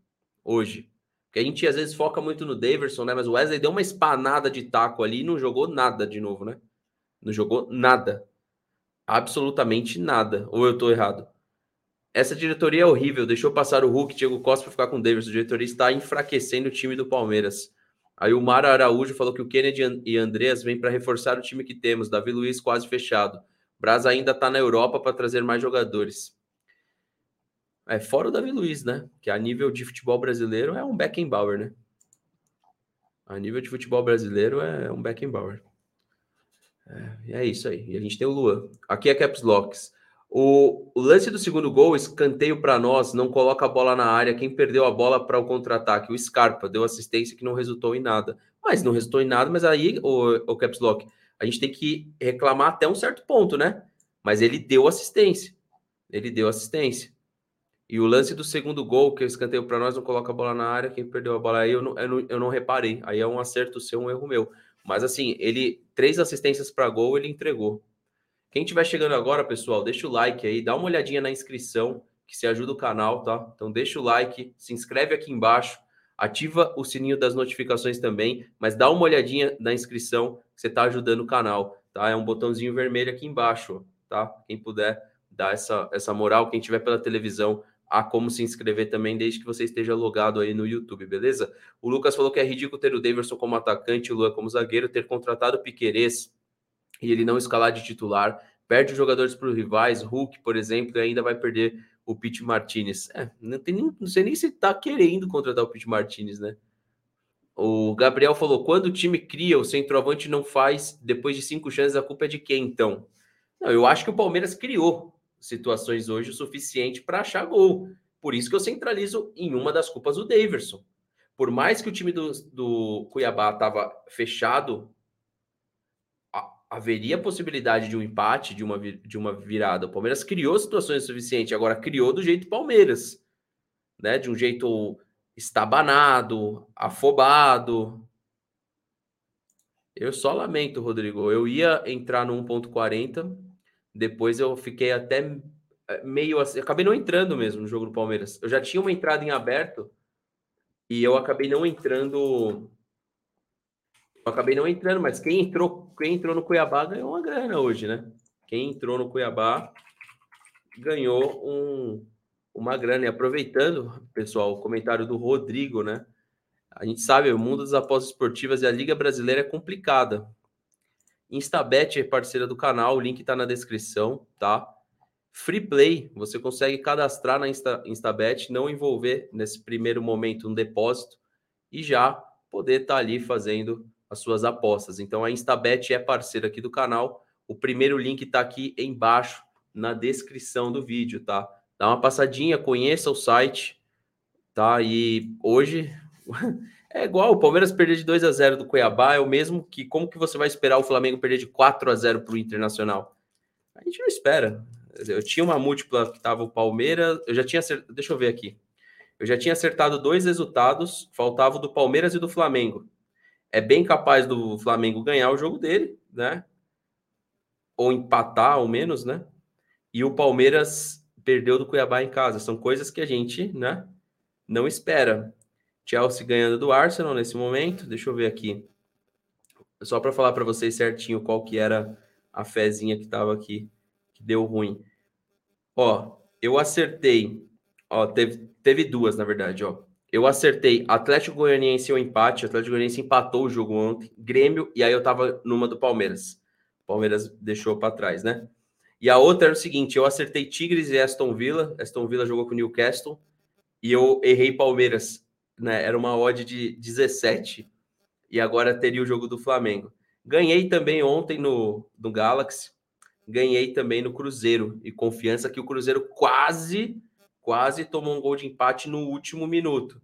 [SPEAKER 1] hoje? Porque a gente às vezes foca muito no Daverson, né? Mas o Wesley deu uma espanada de taco ali e não jogou nada de novo, né? Não jogou nada. Absolutamente nada. Ou eu tô errado? Essa diretoria é horrível. Deixou passar o Hulk, Diego Costa para ficar com o Daverson. A diretoria está enfraquecendo o time do Palmeiras. Aí o Mara Araújo falou que o Kennedy e Andreas vêm para reforçar o time que temos. Davi Luiz quase fechado. Braz ainda está na Europa para trazer mais jogadores. É fora o Davi Luiz, né? Que a nível de futebol brasileiro é um Beckenbauer, né? A nível de futebol brasileiro é um Beckenbauer. É, é isso aí. E a gente tem o Luan. Aqui é Caps Locks. O, o, lance do segundo gol, escanteio para nós, não coloca a bola na área. Quem perdeu a bola para o contra-ataque? O Scarpa deu assistência que não resultou em nada. Mas não resultou em nada, mas aí, o, o Caps Lock, a gente tem que reclamar até um certo ponto, né? Mas ele deu assistência. Ele deu assistência. E o lance do segundo gol, que eu escanteio para nós, não coloca a bola na área, quem perdeu a bola aí, eu não, eu não, eu não reparei. Aí é um acerto seu, um erro meu. Mas assim, ele, três assistências para gol, ele entregou. Quem estiver chegando agora, pessoal, deixa o like aí, dá uma olhadinha na inscrição, que se ajuda o canal, tá? Então deixa o like, se inscreve aqui embaixo, ativa o sininho das notificações também, mas dá uma olhadinha na inscrição, você está ajudando o canal, tá? É um botãozinho vermelho aqui embaixo, tá? Quem puder dar essa, essa moral, quem tiver pela televisão, há como se inscrever também, desde que você esteja logado aí no YouTube, beleza? O Lucas falou que é ridículo ter o Daverson como atacante o Luan como zagueiro, ter contratado o Piquerez e ele não escalar de titular, perde os jogadores para os rivais, Hulk, por exemplo, e ainda vai perder o Pete Martinez. É, não, tem não sei nem se tá querendo contratar o Pete Martinez, né? O Gabriel falou: quando o time cria, o centroavante não faz, depois de cinco chances, a culpa é de quem então? Não, eu acho que o Palmeiras criou situações hoje o suficiente para achar gol. Por isso que eu centralizo em uma das culpas do Daverson. Por mais que o time do, do Cuiabá estava fechado, a, haveria possibilidade de um empate, de uma, de uma virada. O Palmeiras criou situações suficientes, agora criou do jeito Palmeiras, né? De um jeito estabanado, afobado. Eu só lamento, Rodrigo. Eu ia entrar no 1.40 depois eu fiquei até eh, meio assim, acabei não entrando mesmo no jogo do Palmeiras. Eu já tinha uma entrada em aberto e eu acabei não entrando. Eu acabei não entrando, mas quem entrou, quem entrou no Cuiabá ganhou uma grana hoje, né? Quem entrou no Cuiabá ganhou um, uma grana. E aproveitando, pessoal, o comentário do Rodrigo, né? A gente sabe, o mundo das apostas esportivas e a Liga Brasileira é complicada. Instabet é parceira do canal, o link está na descrição, tá? Free Play, você consegue cadastrar na Insta, Instabet, não envolver nesse primeiro momento um depósito e já poder estar tá ali fazendo as suas apostas. Então a Instabet é parceira aqui do canal. O primeiro link está aqui embaixo na descrição do vídeo, tá? Dá uma passadinha, conheça o site, tá? E hoje É igual, o Palmeiras perder de 2 a 0 do Cuiabá é o mesmo que como que você vai esperar o Flamengo perder de 4 a 0 para o Internacional? A gente não espera. Eu tinha uma múltipla que estava o Palmeiras, eu já tinha acertado, deixa eu ver aqui. Eu já tinha acertado dois resultados, faltava o do Palmeiras e do Flamengo. É bem capaz do Flamengo ganhar o jogo dele, né? Ou empatar, ao menos, né? E o Palmeiras perdeu do Cuiabá em casa. São coisas que a gente, né, não espera. Chelsea ganhando do Arsenal nesse momento. Deixa eu ver aqui. Só para falar para vocês certinho qual que era a fezinha que estava aqui, que deu ruim. Ó, eu acertei. Ó, teve, teve duas, na verdade, ó. Eu acertei Atlético Goianiense o empate. Atlético Goianiense empatou o jogo ontem. Grêmio, e aí eu tava numa do Palmeiras. Palmeiras deixou para trás, né? E a outra era o seguinte: eu acertei Tigres e Aston Villa. Aston Villa jogou com o Newcastle. E eu errei Palmeiras né? Era uma odd de 17 e agora teria o jogo do Flamengo. Ganhei também ontem no, no Galaxy, ganhei também no Cruzeiro e confiança que o Cruzeiro quase, quase tomou um gol de empate no último minuto.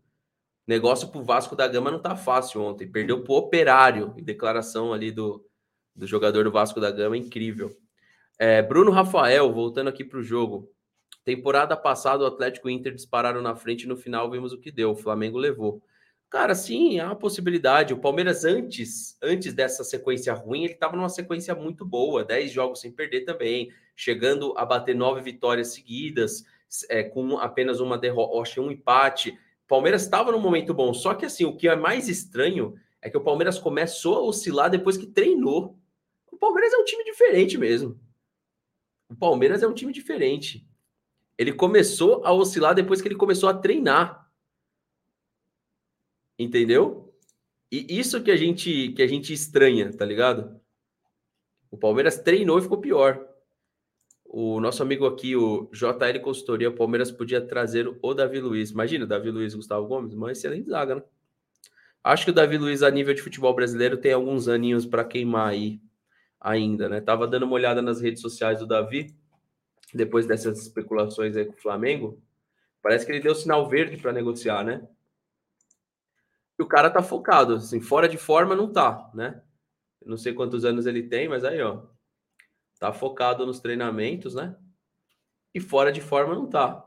[SPEAKER 1] Negócio pro Vasco da Gama não tá fácil ontem, perdeu pro Operário, em declaração ali do, do jogador do Vasco da Gama, incrível. É, Bruno Rafael, voltando aqui para o jogo. Temporada passada, o Atlético e o Inter dispararam na frente e no final vimos o que deu. O Flamengo levou. Cara, sim, há uma possibilidade. O Palmeiras, antes, antes dessa sequência ruim, ele estava numa sequência muito boa, 10 jogos sem perder também, chegando a bater nove vitórias seguidas, é, com apenas uma derrota, um empate. O Palmeiras estava num momento bom. Só que assim, o que é mais estranho é que o Palmeiras começou a oscilar depois que treinou. O Palmeiras é um time diferente mesmo. O Palmeiras é um time diferente. Ele começou a oscilar depois que ele começou a treinar. Entendeu? E isso que a gente que a gente estranha, tá ligado? O Palmeiras treinou e ficou pior. O nosso amigo aqui, o JL Consultoria, o Palmeiras podia trazer o Davi Luiz. Imagina, Davi Luiz Gustavo Gomes, uma excelente zaga, né? Acho que o Davi Luiz, a nível de futebol brasileiro, tem alguns aninhos para queimar aí ainda, né? Tava dando uma olhada nas redes sociais do Davi depois dessas especulações aí com o Flamengo, parece que ele deu sinal verde para negociar, né? E o cara tá focado, assim, fora de forma não tá, né? Eu não sei quantos anos ele tem, mas aí, ó, tá focado nos treinamentos, né? E fora de forma não tá.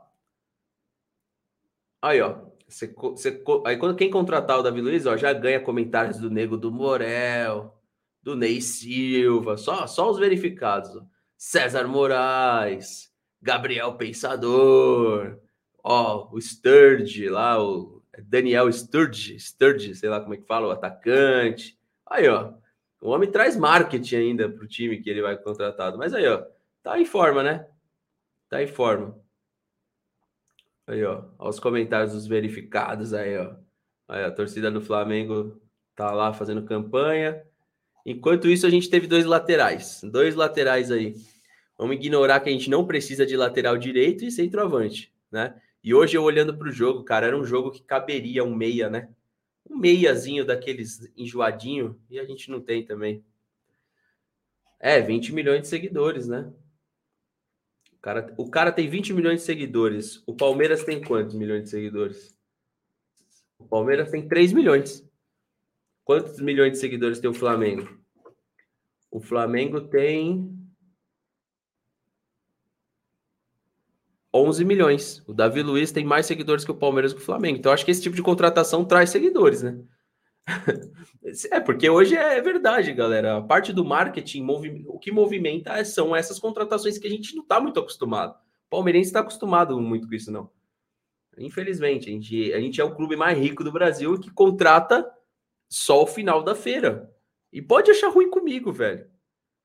[SPEAKER 1] Aí, ó, você, você, aí quando quem contratar o Davi Luiz, ó, já ganha comentários do Nego do Morel, do Ney Silva, só, só os verificados. Ó. César Moraes, Gabriel Pensador, ó, o Sturge lá, o Daniel Sturge, Sturge, sei lá como é que fala, o atacante. Aí, ó, o homem traz marketing ainda para o time que ele vai contratado. Mas aí, ó, tá em forma, né? Tá em forma. Aí, ó. Olha os comentários dos verificados aí, ó. Aí, a torcida do Flamengo tá lá fazendo campanha. Enquanto isso, a gente teve dois laterais. Dois laterais aí. Vamos ignorar que a gente não precisa de lateral direito e centroavante, né? E hoje eu olhando para o jogo, cara, era um jogo que caberia um meia, né? Um meiazinho daqueles enjoadinho e a gente não tem também. É, 20 milhões de seguidores, né? O cara, o cara tem 20 milhões de seguidores. O Palmeiras tem quantos milhões de seguidores? O Palmeiras tem 3 milhões. Quantos milhões de seguidores tem o Flamengo? O Flamengo tem 11 milhões. O Davi Luiz tem mais seguidores que o Palmeiras e o Flamengo. Então, acho que esse tipo de contratação traz seguidores, né? é, porque hoje é verdade, galera. A parte do marketing, o que movimenta são essas contratações que a gente não está muito acostumado. O palmeirense está acostumado muito com isso, não. Infelizmente, a gente, a gente é o clube mais rico do Brasil que contrata só o final da feira. E pode achar ruim comigo, velho.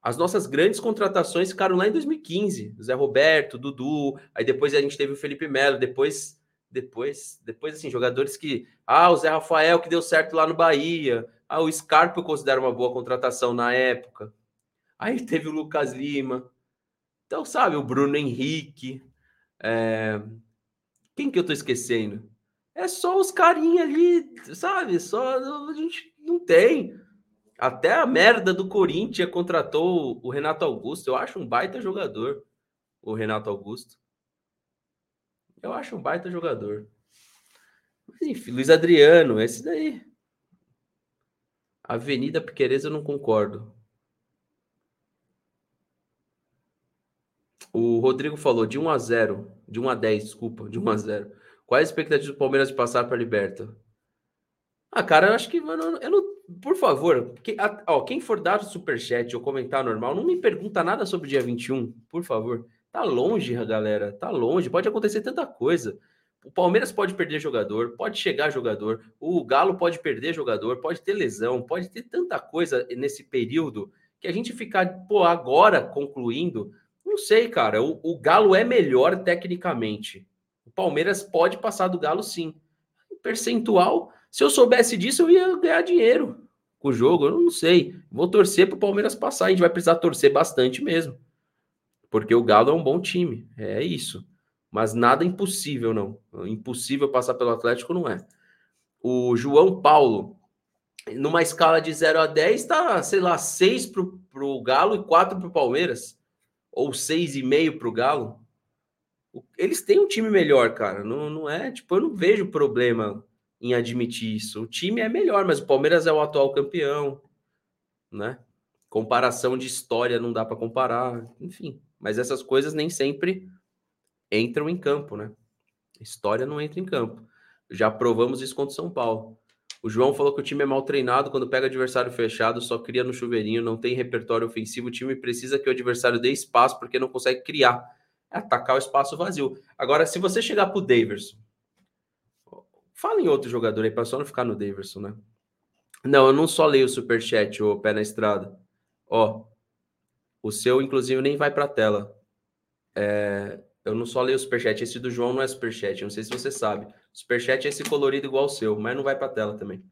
[SPEAKER 1] As nossas grandes contratações ficaram lá em 2015. Zé Roberto, Dudu, aí depois a gente teve o Felipe Melo, depois, depois, depois assim, jogadores que. Ah, o Zé Rafael que deu certo lá no Bahia. Ah, o Scarpa eu considero uma boa contratação na época. Aí teve o Lucas Lima. Então, sabe, o Bruno Henrique. É... Quem que eu tô esquecendo? É só os carinha ali, sabe? Só a gente não tem. Até a merda do Corinthians contratou o Renato Augusto. Eu acho um baita jogador, o Renato Augusto. Eu acho um baita jogador. Mas enfim, Luiz Adriano, esse daí. Avenida Piqueires eu não concordo. O Rodrigo falou de 1 a 0, de 1 a 10, desculpa, de 1 a 0. Qual é a expectativa do Palmeiras de passar para a Liberta? Ah, cara, eu acho que mano, eu não por favor, que, a, ó, quem for dar superchat ou comentar normal, não me pergunta nada sobre o dia 21, por favor. Tá longe, galera, tá longe, pode acontecer tanta coisa. O Palmeiras pode perder jogador, pode chegar jogador, o Galo pode perder jogador, pode ter lesão, pode ter tanta coisa nesse período que a gente ficar, pô, agora concluindo, não sei, cara. O, o Galo é melhor tecnicamente. Palmeiras pode passar do Galo sim. Percentual, se eu soubesse disso, eu ia ganhar dinheiro com o jogo. Eu não sei. Vou torcer para o Palmeiras passar. A gente vai precisar torcer bastante mesmo. Porque o Galo é um bom time. É isso. Mas nada impossível, não. Impossível passar pelo Atlético não é. O João Paulo, numa escala de 0 a 10, está, sei lá, 6 para o Galo e 4 para o Palmeiras. Ou 6,5 para o Galo. Eles têm um time melhor, cara. Não, não é, tipo, eu não vejo problema em admitir isso. O time é melhor, mas o Palmeiras é o atual campeão, né? Comparação de história não dá para comparar, enfim. Mas essas coisas nem sempre entram em campo, né? História não entra em campo. Já provamos isso contra o São Paulo. O João falou que o time é mal treinado quando pega adversário fechado, só cria no chuveirinho, não tem repertório ofensivo. O time precisa que o adversário dê espaço porque não consegue criar. Atacar o espaço vazio. Agora, se você chegar pro Daverson Fala em outro jogador aí, para só não ficar no Daverson, né? Não, eu não só leio o superchat, o pé na estrada. Ó, o seu, inclusive, nem vai para a tela. É, eu não só leio o superchat, esse do João não é superchat, não sei se você sabe. Superchat é esse colorido igual o seu, mas não vai para a tela também.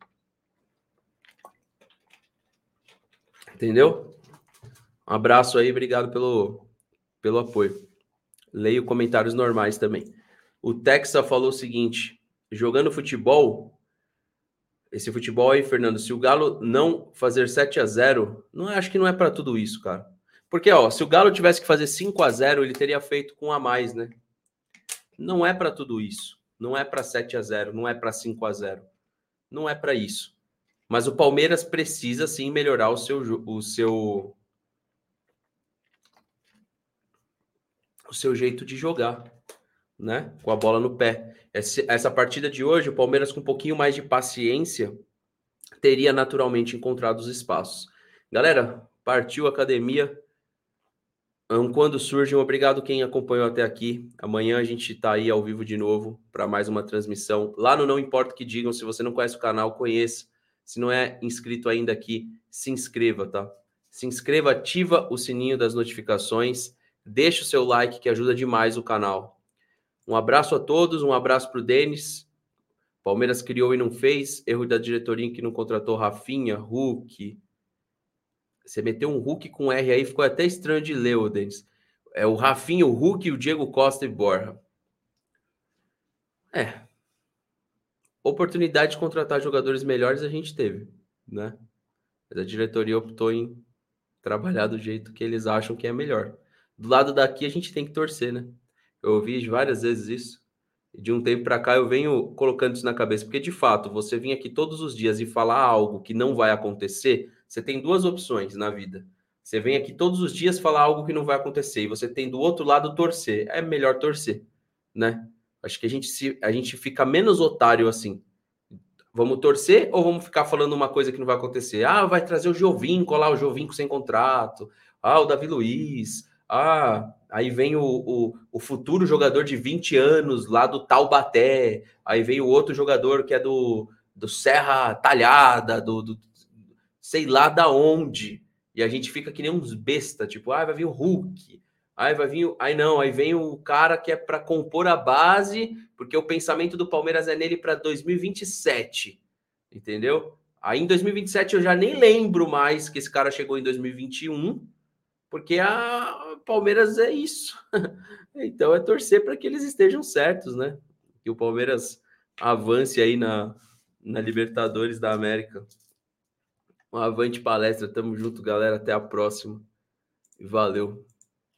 [SPEAKER 1] Entendeu? Um abraço aí, obrigado pelo, pelo apoio. Leio comentários normais também. O Texa falou o seguinte: jogando futebol, esse futebol aí, Fernando, se o Galo não fazer 7 a 0 não acho que não é para tudo isso, cara. Porque, ó, se o Galo tivesse que fazer 5 a 0 ele teria feito com a mais, né? Não é para tudo isso. Não é para 7 a 0 não é para 5 a 0 Não é para isso. Mas o Palmeiras precisa sim melhorar o seu o seu o seu jeito de jogar né? Com a bola no pé. Essa partida de hoje, o Palmeiras com um pouquinho mais de paciência teria naturalmente encontrado os espaços. Galera, partiu academia. Quando surge, um obrigado quem acompanhou até aqui. Amanhã a gente está aí ao vivo de novo para mais uma transmissão. Lá no Não Importa o que digam, se você não conhece o canal, conheça. Se não é inscrito ainda aqui, se inscreva, tá? Se inscreva, ativa o sininho das notificações, deixa o seu like que ajuda demais o canal Um abraço a todos, um abraço para o Denis. Palmeiras criou e não fez. Erro da diretoria que não contratou Rafinha, Hulk. Você meteu um Hulk com R aí, ficou até estranho de ler, o Denis. É o Rafinha, o Hulk, o Diego Costa e Borja. É. Oportunidade de contratar jogadores melhores a gente teve, né? Mas a diretoria optou em trabalhar do jeito que eles acham que é melhor. Do lado daqui a gente tem que torcer, né? Eu ouvi várias vezes isso. De um tempo para cá eu venho colocando isso na cabeça, porque de fato, você vir aqui todos os dias e falar algo que não vai acontecer, você tem duas opções na vida. Você vem aqui todos os dias falar algo que não vai acontecer e você tem do outro lado torcer. É melhor torcer, né? Acho que a gente se a gente fica menos otário assim. Vamos torcer ou vamos ficar falando uma coisa que não vai acontecer? Ah, vai trazer o Jovinco lá, o Jovinco sem contrato. Ah, o Davi Luiz. Ah, aí vem o, o, o, futuro jogador de 20 anos lá do Taubaté. Aí vem o outro jogador que é do, do Serra Talhada, do, do sei lá da onde. E a gente fica que nem uns besta, tipo, ah, vai vir o Hulk. Aí vai vir, aí não, aí vem o cara que é para compor a base, porque o pensamento do Palmeiras é nele para 2027. Entendeu? Aí em 2027 eu já nem lembro mais que esse cara chegou em 2021, porque a Palmeiras é isso. então é torcer para que eles estejam certos, né? Que o Palmeiras avance aí na, na Libertadores da América. Um avante palestra, tamo junto, galera. Até a próxima. Valeu.